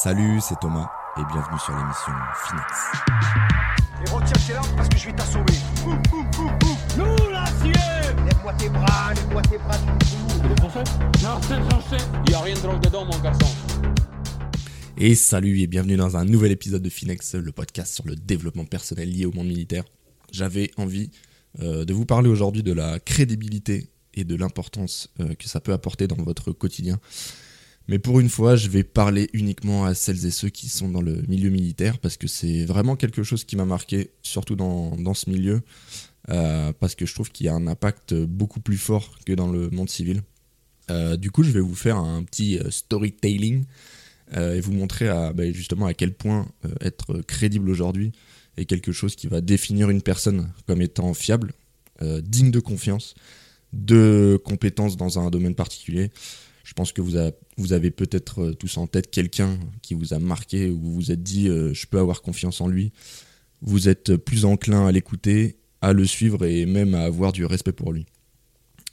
Salut, c'est Thomas et bienvenue sur l'émission Finex. Et retiens tes larmes parce que je vais t'assommer. Nous l'acier Lève-moi tes bras, lève-moi tes bras, Non, c'est français. Il y a rien de drôle dedans, mon garçon. Et salut et bienvenue dans un nouvel épisode de Finex, le podcast sur le développement personnel lié au monde militaire. J'avais envie euh, de vous parler aujourd'hui de la crédibilité et de l'importance euh, que ça peut apporter dans votre quotidien. Mais pour une fois, je vais parler uniquement à celles et ceux qui sont dans le milieu militaire, parce que c'est vraiment quelque chose qui m'a marqué, surtout dans, ce milieu, euh, parce que je trouve qu'il y a un impact beaucoup plus fort que dans le monde civil. Euh, du coup, je vais vous faire un petit euh, storytelling et vous montrer à, bah, justement à quel point être crédible aujourd'hui est quelque chose qui va définir une personne comme étant fiable, digne de confiance, de compétences dans un domaine particulier. Je pense que vous, avez peut-être euh, tous en tête quelqu'un qui vous a marqué ou vous vous êtes dit euh, je peux avoir confiance en lui. Vous êtes plus enclin à l'écouter, à le suivre et même à avoir du respect pour lui.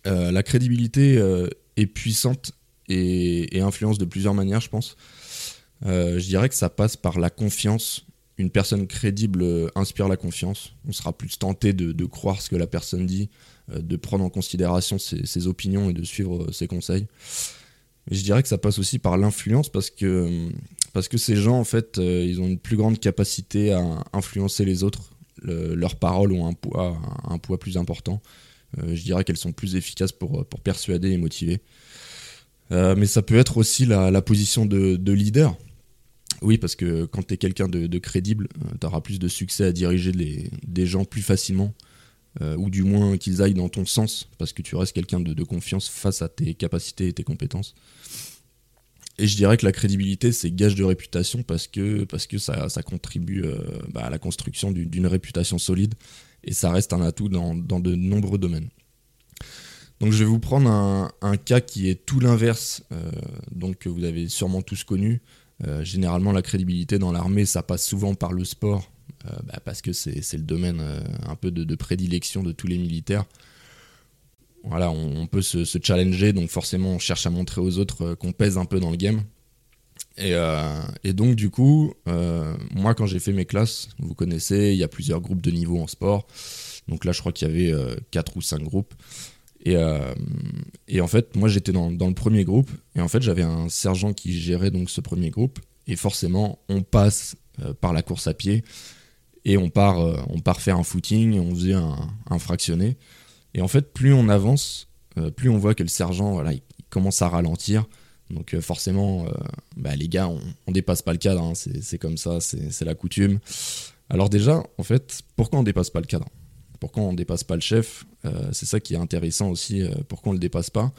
Euh, la crédibilité est puissante et, influence de plusieurs manières, je pense. Je dirais que ça passe par la confiance. Une personne crédible inspire la confiance. On sera plus tenté de, croire ce que la personne dit, de prendre en considération ses, ses opinions et de suivre ses conseils. Je dirais que ça passe aussi par l'influence parce que, parce que ces gens, en fait, euh, ils ont une plus grande capacité à influencer les autres. Le- leurs paroles ont un poids, plus important. Euh, je dirais qu'elles sont plus efficaces pour, pour persuader et motiver. Euh, mais ça peut être aussi la, position de, de leader. Oui, parce que quand tu es quelqu'un de, crédible, tu auras plus de succès à diriger des gens plus facilement, euh, ou du moins qu'ils aillent dans ton sens, parce que tu restes quelqu'un de, confiance face à tes capacités et tes compétences. Et je dirais que la crédibilité, c'est gage de réputation parce que, ça, contribue euh, bah, à la construction d'une réputation solide et ça reste un atout dans, de nombreux domaines. Donc je vais vous prendre un, cas qui est tout l'inverse, euh, donc que vous avez sûrement tous connu. Euh, généralement, la crédibilité dans l'armée, ça passe souvent par le sport, bah, parce que c'est le domaine euh, un peu de, de prédilection de tous les militaires. Voilà, on, peut se, challenger, donc forcément on cherche à montrer aux autres euh, qu'on pèse un peu dans le game. Et, euh, et donc du coup, euh, moi quand j'ai fait mes classes, vous connaissez, il y a plusieurs groupes de niveau en sport. Donc là, je crois qu'il y avait 4 ou 5 groupes. Et, euh, et en fait, moi j'étais dans, dans le premier groupe, et en fait j'avais un sergent qui gérait donc ce premier groupe, et forcément on passe euh, par la course à pied, et on part, euh, on part faire un footing, on faisait un, fractionné, et en fait plus on avance, euh, plus on voit que le sergent voilà, il, commence à ralentir, donc euh, forcément euh, bah, les gars on, on dépasse pas le cadre, hein, c'est comme ça, c'est c'est la coutume. Alors déjà, en fait, pourquoi on dépasse pas le cadre? Pourquoi on dépasse pas le chef? Euh, C'est ça qui est intéressant aussi. euh, pourquoi on le dépasse pas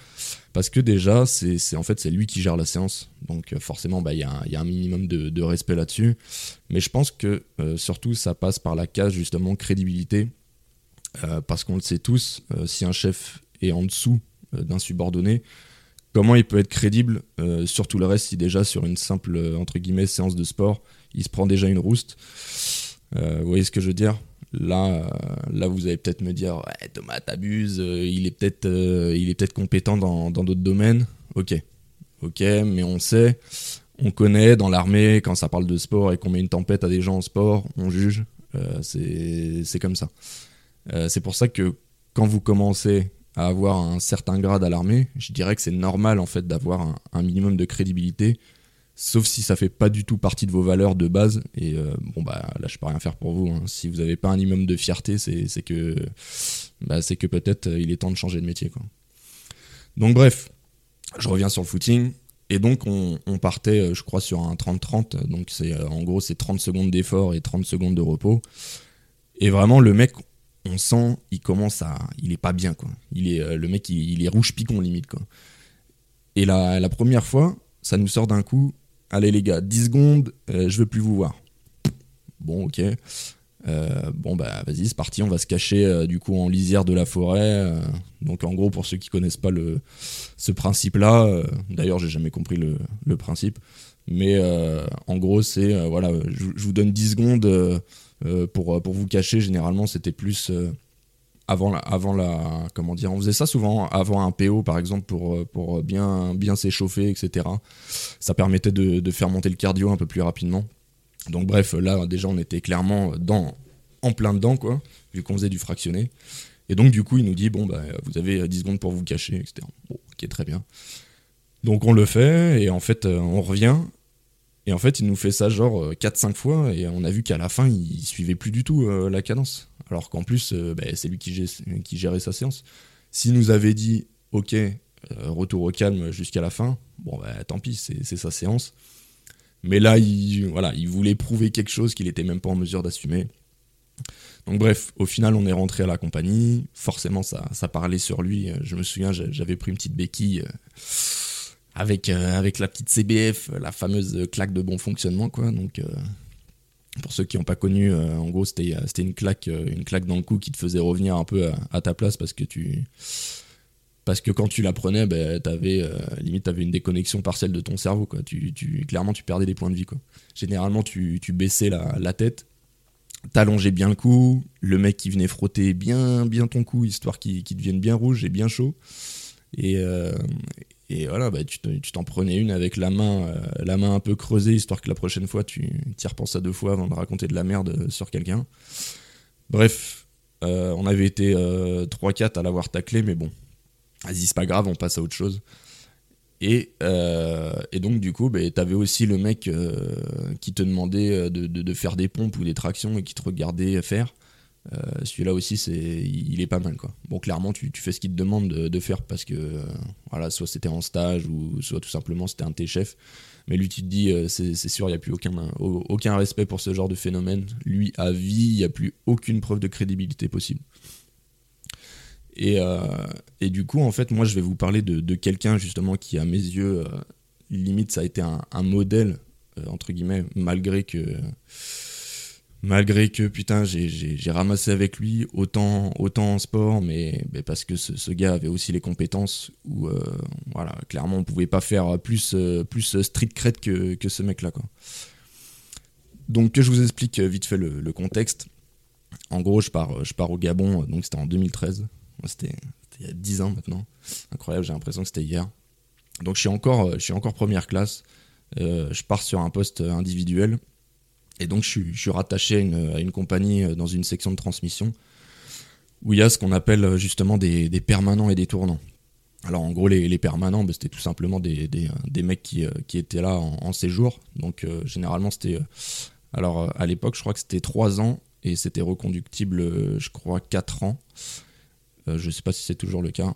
Parce que déjà, c'est en fait c'est lui qui gère la séance. Donc euh, forcément, bah, il y, a un- minimum de, respect là-dessus. Mais je pense que surtout ça passe par la case justement crédibilité, parce qu'on le sait tous. si un chef est en dessous d'un subordonné, comment il peut être crédible sur tout le reste si déjà sur une simple entre guillemets séance de sport, il se prend déjà une rouste. Vous voyez ce que je veux dire? Là, euh, là, vous allez peut-être me dire, Thomas, t'abuses, euh, il est peut-être, euh, il est peut-être compétent dans d'autres domaines. Ok, ok, mais on sait, on connaît dans l'armée quand ça parle de sport et qu'on met une tempête à des gens en sport, on juge. C'est comme ça. C'est pour ça que quand vous commencez à avoir un certain grade à l'armée, je dirais que c'est normal en fait d'avoir un minimum de crédibilité sauf si ça fait pas du tout partie de vos valeurs de base. Et euh, bon, bah là, je peux rien faire pour vous. hein. Si vous avez pas un minimum de fierté, c'est que, bah, c'est que peut-être euh, il est temps de changer de métier. Quoi. Donc, bref, je reviens sur le footing. Et donc, on, partait, euh, je crois, sur un 30-30. Donc, c'est en gros, c'est 30 secondes d'effort et 30 secondes de repos. Et vraiment, le mec, on sent, il commence à. Il est pas bien, quoi. Il est, le mec, il, il est rouge picon, limite, quoi. Et la, la première fois, ça nous sort d'un coup. Allez les gars, 10 secondes, euh, je veux plus vous voir. Bon, ok. Euh, bon, bah vas-y, c'est parti, on va se cacher euh, du coup en lisière de la forêt. donc en gros, pour ceux qui connaissent pas ce principe-là, d'ailleurs j'ai jamais compris le, principe, mais en gros c'est, voilà, je, vous donne 10 secondes pour, pour vous cacher. Généralement c'était plus... avant la, avant la, comment dire, on faisait ça souvent avant un PO par exemple pour, pour bien, bien s'échauffer, etc. Ça permettait de, de faire monter le cardio un peu plus rapidement. Donc bref, là déjà on était clairement dans, en plein dedans quoi, vu qu'on faisait du fractionné. Et donc du coup il nous dit bon bah vous avez 10 secondes pour vous cacher, etc. Bon, ok très bien. Donc on le fait et en fait euh, on revient et en fait il nous fait ça genre 4-5 fois et on a vu qu'à la fin il suivait plus du tout euh, la cadence. Alors qu'en plus euh, bah, c'est lui qui, qui gérait sa séance. S'il nous avait dit ok euh, retour au calme jusqu'à la fin, bon bah tant pis c'est sa séance. Mais là, il, voilà, il voulait prouver quelque chose qu'il n'était même pas en mesure d'assumer. Donc bref, au final, on est rentré à la compagnie. Forcément, ça, ça parlait sur lui. Je me souviens, j'a- j'avais pris une petite béquille euh, avec, euh, avec la petite CBF, la fameuse claque de bon fonctionnement. Quoi. Donc, euh, pour ceux qui n'ont pas connu, euh, en gros, c'était euh, une claque, euh, une claque dans le cou qui te faisait revenir un peu à, ta place parce que tu... Parce que quand tu la prenais, ben, t'avais, euh, limite, tu avais une déconnexion partielle de ton cerveau. Quoi. Tu, tu, clairement, tu perdais des points de vie. Quoi. Généralement, tu, tu baissais la, la tête, t'allongeais bien le cou, le mec qui venait frotter bien, bien ton cou, histoire qu'il qu'il devienne bien rouge et bien chaud. Euh, et voilà, bah, tu te- tu t'en prenais une avec la main, euh, la main un peu creusée, histoire que la prochaine fois, tu y repenses à deux fois avant de raconter de la merde sur quelqu'un. Bref, euh, on avait été euh, 3-4 à l'avoir taclé, mais bon, vas-y, c'est pas grave, on passe à autre chose. Et, euh, et donc, du coup, bah, t'avais aussi le mec euh, qui te demandait euh, de, de- de faire des pompes ou des tractions et qui te regardait faire. Euh, Celui-là aussi, c'est, il est pas mal. Quoi. Bon, clairement, tu, fais ce qu'il te demande de, faire parce que, euh, voilà, soit c'était en stage ou soit tout simplement c'était un de tes chefs. Mais lui, tu te dis, euh, c'est sûr, il n'y a plus aucun, au- aucun respect pour ce genre de phénomène. Lui, à vie, il n'y a plus aucune preuve de crédibilité possible. Et, et du coup, en fait, moi, je vais vous parler de, quelqu'un, justement, qui, à mes yeux, limite, ça a été un, un modèle, entre guillemets, malgré que. Malgré que, putain, j'ai- ramassé avec lui, autant, autant en sport, mais, parce que ce, gars avait aussi les compétences où, euh, voilà, clairement, on pouvait pas faire plus, euh, plus street cred que, que ce mec-là, quoi. Donc, que je vous explique vite fait le, contexte. En gros, je pars, je pars au Gabon, donc c'était en 2013. Moi, C'était c'était il y a 10 ans maintenant. Incroyable, j'ai l'impression que c'était hier. Donc je suis encore, je suis encore première classe. Euh, je pars sur un poste individuel. Et donc je suis, rattaché à une, compagnie euh, dans une section de transmission où il y a ce qu'on appelle euh, justement des, permanents et des tournants. Alors en gros, les, permanents, bah, c'était tout simplement des, des mecs qui, euh, étaient là en, séjour. Donc euh, généralement, c'était... euh, alors euh, à l'époque, je crois que c'était 3 ans et c'était reconductible, euh, je crois, 4 ans. Euh, je sais pas si c'est toujours le cas.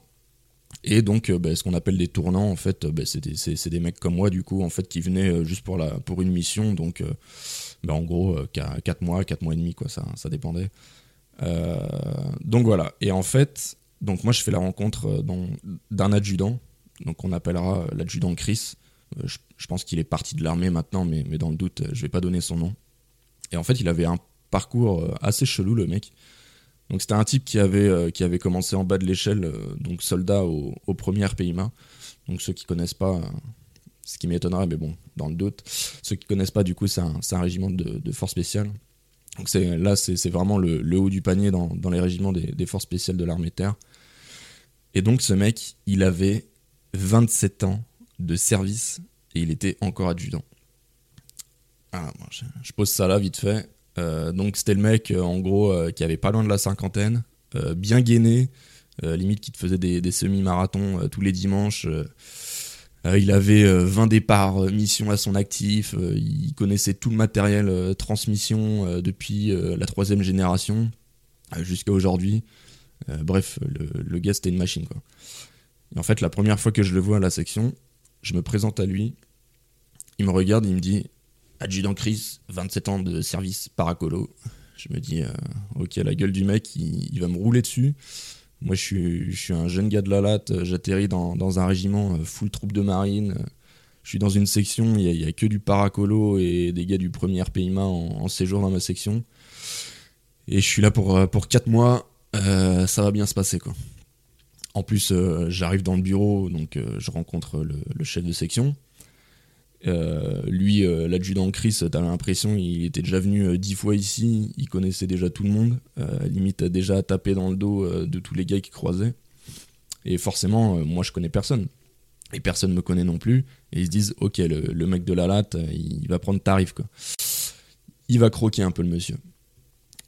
Et donc, euh, bah, ce qu'on appelle des tournants, en fait, euh, bah, c'est des, mecs comme moi, du coup, en fait, qui venaient euh, juste pour, la, pour une mission. Donc, euh, bah, en gros, 4 mois, 4 mois et demi, quoi, ça, ça dépendait. Euh, donc voilà. Et en fait, donc moi, je fais la rencontre euh, d'un adjudant. Donc, on appellera euh, l'adjudant Chris. Euh, je, pense qu'il est parti de l'armée maintenant, mais, dans le doute, euh, je vais pas donner son nom. Et en fait, il avait un parcours euh, assez chelou, le mec. Donc c'était un type qui avait, euh, qui avait commencé en bas de l'échelle, euh, donc soldat au, au premier PIMA. Donc ceux qui connaissent pas, euh, ce qui m'étonnerait, mais bon, dans le doute, ceux qui connaissent pas, du coup, c'est un, régiment de, de forces spéciales. Donc là, c'est vraiment le, haut du panier dans, les régiments des, forces spéciales de l'armée de terre. Et donc ce mec, il avait 27 ans de service et il était encore adjudant. Ah, je, pose ça là vite fait. Euh, donc c'était le mec euh, en gros euh, qui avait pas loin de la cinquantaine, bien gainé, limite qui te faisait des, semi-marathons tous les dimanches. Euh. Euh, il avait euh, 20 départs euh, mission à son actif, euh, il connaissait tout le matériel euh, transmission euh, depuis euh, la troisième génération euh, jusqu'à aujourd'hui. Euh, bref, le, gars c'était une machine. Et en fait la première fois que je le vois à la section, je me présente à lui, il me regarde, il me dit Adjudant Chris, 27 ans de service paracolo. Je me dis, euh, ok, la gueule du mec, il va me rouler dessus. Moi, je suis, un jeune gars de la latte, euh, j'atterris dans, un régiment euh, full troupe de marine. euh, Je suis dans une section, il n'y a, que du paracolo et des gars du premier PIMA en, séjour dans ma section. Et je suis là pour, pour 4 mois, ça va bien se passer quoi. En plus, j'arrive dans le bureau, donc je rencontre le chef de section. Euh, lui, euh, l'adjudant Chris, t'as l'impression il était déjà venu euh, dix fois ici, il connaissait déjà tout le monde, euh, limite déjà tapé dans le dos euh, de tous les gars qui croisaient. Et forcément, euh, moi je connais personne. Et personne me connaît non plus. Et ils se disent, ok, le, mec de la latte, euh, il va prendre tarif quoi. Il va croquer un peu le monsieur.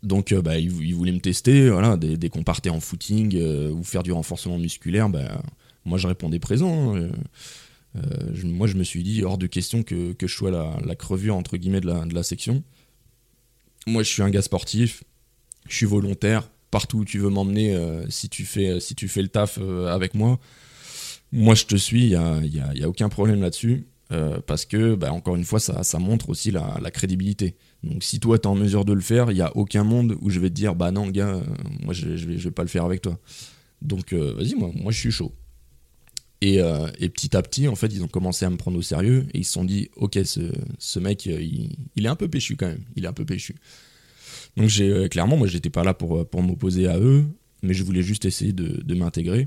Donc euh, bah, il, il voulait me tester, voilà, dès, qu'on partait en footing euh, ou faire du renforcement musculaire, bah, moi je répondais présent. hein, euh, euh, je- moi, je me suis dit, hors de question que, je sois la, la crevure, entre guillemets, de la, section. Moi, je suis un gars sportif, je suis volontaire. Partout où tu veux m'emmener, euh, si, tu fais, si tu fais le taf euh, avec moi, moi, je te suis, il n'y a, y aucun problème là-dessus. euh, parce que, bah, encore une fois, ça, ça montre aussi la, crédibilité. Donc, si toi, tu es en mesure de le faire, il n'y a aucun monde où je vais te dire, bah non, gars, euh, moi, je, je, vais, pas le faire avec toi. Donc, euh, vas-y, moi, je suis chaud. Et, euh, et petit à petit, en fait, ils ont commencé à me prendre au sérieux et ils se sont dit, ok, ce, mec, euh, il, est un peu péchu quand même. Il est un peu péchu. Donc j'ai euh, clairement, moi, j'étais pas là pour, m'opposer à eux, mais je voulais juste essayer de, m'intégrer.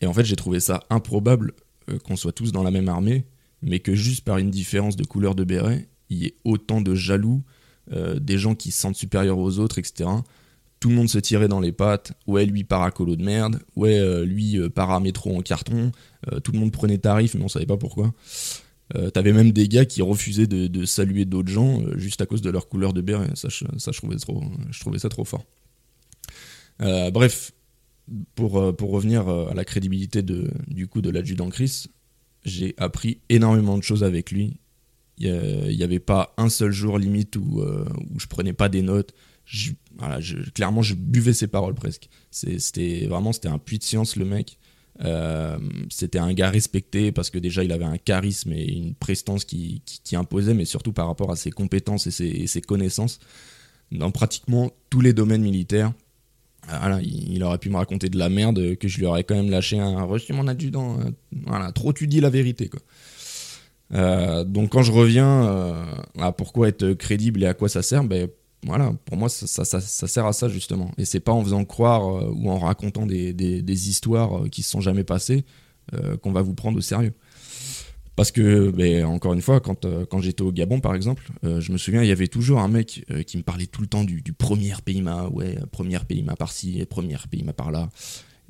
Et en fait, j'ai trouvé ça improbable qu'on soit tous dans la même armée, mais que juste par une différence de couleur de béret, il y ait autant de jaloux, des gens qui se sentent supérieurs aux autres, etc tout le monde se tirait dans les pattes. Ouais, lui paracolo de merde. Ouais, euh, lui euh, paramétro en carton. Euh, tout le monde prenait tarif, mais on savait pas pourquoi. Euh, T'avais même des gars qui refusaient de, saluer d'autres gens juste à cause de leur couleur de. Ça, je, ça, je trouvais, ça trop fort. Bref, pour, revenir à la crédibilité du coup de l'adjudant Chris, j'ai appris énormément de choses avec lui. Il n'y avait pas un seul jour limite où, où je prenais pas des notes. Je- clairement, je buvais ses paroles presque. C'était vraiment c'était un puits de science le mec. Euh, c'était un gars respecté parce que déjà il avait un charisme et une prestance qui, qui, imposait, mais surtout par rapport à ses compétences et ses, connaissances dans pratiquement tous les domaines militaires. Voilà, il, aurait pu me raconter de la merde que je lui aurais quand même lâché un reçu mon adjudant. euh, Voilà, trop tu dis la vérité quoi. Euh, donc quand je reviens euh, à pourquoi être crédible et à quoi ça sert, ben voilà, pour moi ça, sert à ça justement. Et c'est pas en faisant croire euh, ou en racontant des, histoires euh, qui se sont jamais passées euh, qu'on va vous prendre au sérieux. Parce que, ben, encore une fois, quand, j'étais au Gabon par exemple, je me souviens, il y avait toujours un mec qui me parlait tout le temps du, premier PIMA, ouais, premier PIMA par-ci et premier PIMA par-là.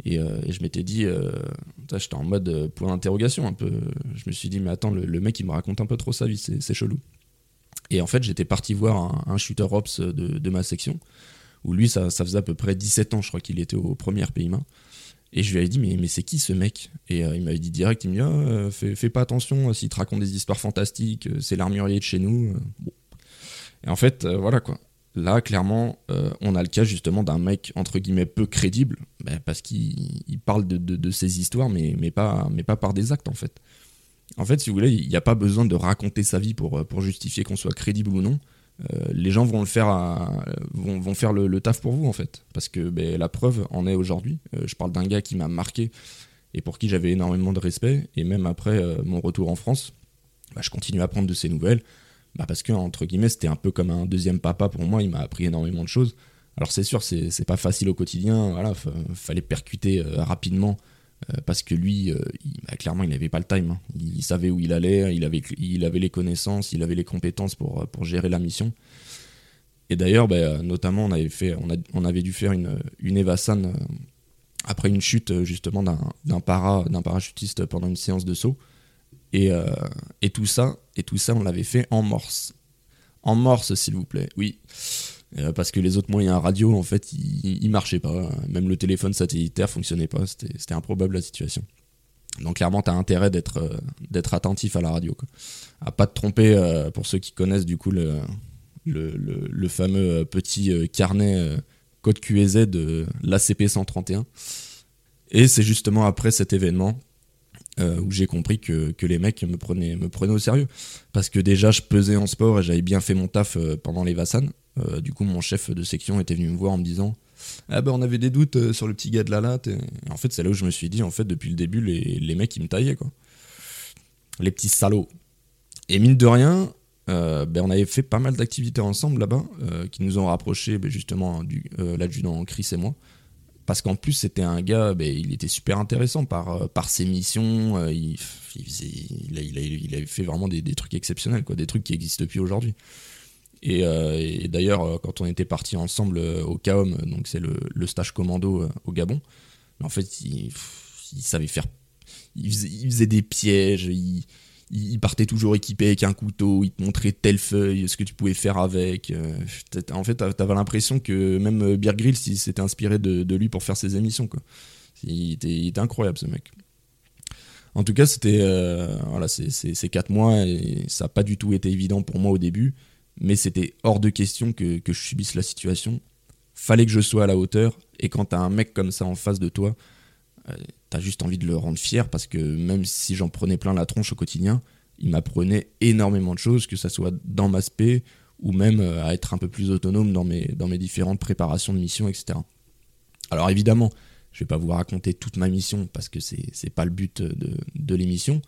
Et, je m'étais dit, j'étais en mode point d'interrogation un peu. Je me suis dit, mais attends, le, le mec il me raconte un peu trop sa vie, c'est chelou. Et en fait, j'étais parti voir un, shooter ops de, de ma section, où lui, ça, ça faisait à peu près 17 ans, je crois qu'il était au premier PIMA. Et je lui avais dit, mais, c'est qui ce mec? Et euh, il m'avait dit direct, il me dit, ah, euh, fais, pas attention, euh, s'il te raconte des histoires fantastiques, c'est l'armurier de chez nous. Et en fait, voilà quoi. Là, clairement, on a le cas justement d'un mec, entre guillemets, peu crédible, ben, parce qu'il il parle de, ses histoires, mais pas par des actes en fait. En fait, si vous voulez, il n'y a pas besoin de raconter sa vie pour, euh, pour justifier qu'on soit crédible ou non. Euh, les gens vont le faire, à- vont, vont faire le, taf pour vous en fait, parce que ben, la preuve en est aujourd'hui. Euh, je parle d'un gars qui m'a marqué et pour qui j'avais énormément de respect, et même après mon retour en France, bah, je continue à prendre de ses nouvelles, bah, parce que entre guillemets c'était un peu comme un deuxième papa pour moi. Il m'a appris énormément de choses. Alors c'est sûr, c'est pas facile au quotidien. Voilà, fa- fallait percuter rapidement parce que lui, euh, bah, clairement, il n'avait pas le time. hein. Il savait où il allait, il avait, il avait les connaissances, il avait les compétences pour, euh, pour gérer la mission. Et d'ailleurs, bah, euh, notamment, on avait, fait, on, avait dû faire une, une Evasan euh, après une chute euh, justement d'un para, parachutiste pendant une séance de saut. Et, euh, et tout ça, et tout ça, on l'avait fait en morse. En morse, s'il vous plaît. Oui. Euh, parce que les autres moyens radio, en fait, ils, marchaient pas. Même le téléphone satellitaire fonctionnait pas. C'était improbable la situation. Donc clairement, tu as intérêt d'être euh, d'être attentif à la radio. Quoi. À pas te tromper, euh, pour ceux qui connaissent du coup le, fameux petit carnet code QEZ de l'ACP 131. Et c'est justement après cet événement euh, où j'ai compris que, que les mecs me prenaient, me prenaient au sérieux. Parce que déjà, je pesais en sport et j'avais bien fait mon taf euh, pendant les Vassan. Euh, du coup, mon chef de section était venu me voir en me disant Ah ben, on avait des doutes sur le petit gars de la latte. Et en fait, c'est là où je me suis dit En fait, depuis le début, les, les mecs, ils me taillaient, quoi. Les petits salauds. Et mine de rien, ben, on avait fait pas mal d'activités ensemble là-bas qui nous ont rapprochés ben, justement du l'adjudant Chris et moi parce qu'en plus c'était un gars, ben, il était super intéressant par, euh, ses missions, euh, il, avait fait vraiment des, trucs exceptionnels, des trucs qui existent plus aujourd'hui. Et, euh, d'ailleurs, quand on était partis ensemble au CAOM, donc c'est le, stage commando au Gabon, en fait, il, savait faire. Il faisait, des pièges, il partait toujours équipé avec un couteau, il te montrait telle feuille, ce que tu pouvais faire avec. euh, En fait, t'a- t'avais l'impression que même euh, Beer Grylls s'était inspiré de, lui pour faire ses émissions. Il, était, incroyable ce mec. En tout cas, c'était euh, voilà, ces, quatre mois et ça n'a pas du tout été évident pour moi au début, mais c'était hors de question que, que je subisse la situation. Fallait que je sois à la hauteur et quand t'as un mec comme ça en face de toi, t'as juste envie de le rendre fier parce que même si j'en prenais plein la tronche au quotidien, il m'apprenait énormément de choses, que ça soit dans ma spé ou même euh, à être un peu plus autonome dans mes, dans différentes préparations de missions, etc. Alors évidemment, je vais pas vous raconter toute ma mission parce que c'est pas le but de, de l'émission.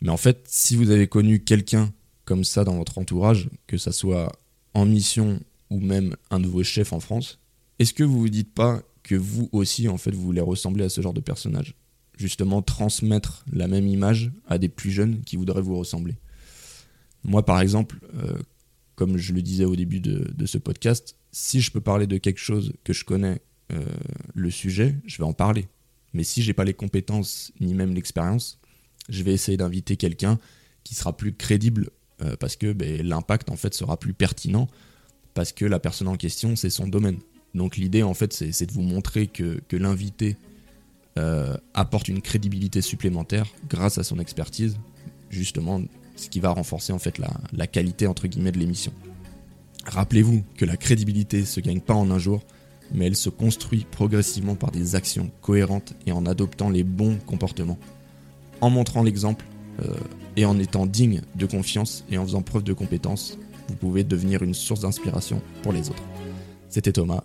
Mais en fait, si vous avez connu quelqu'un comme ça dans votre entourage, que ça soit en mission ou même un nouveau chef en France, est-ce que vous vous dites pas que vous aussi, en fait, vous voulez ressembler à ce genre de personnage Justement, transmettre la même image à des plus jeunes qui voudraient vous ressembler. Moi, par exemple, euh, comme je le disais au début de, ce podcast, si je peux parler de quelque chose que je connais euh, le sujet, je vais en parler. Mais si j'ai pas les compétences ni même l'expérience, je vais essayer d'inviter quelqu'un qui sera plus crédible euh, parce que ben, l'impact en fait sera plus pertinent parce que la personne en question c'est son domaine. Donc l'idée en fait c'est de vous montrer que, que l'invité euh, apporte une crédibilité supplémentaire grâce à son expertise, justement ce qui va renforcer en fait la, la qualité entre guillemets de l'émission. Rappelez-vous que la crédibilité se gagne pas en un jour, mais elle se construit progressivement par des actions cohérentes et en adoptant les bons comportements. En montrant l'exemple euh, et en étant digne de confiance et en faisant preuve de compétence, vous pouvez devenir une source d'inspiration pour les autres. C'était Thomas,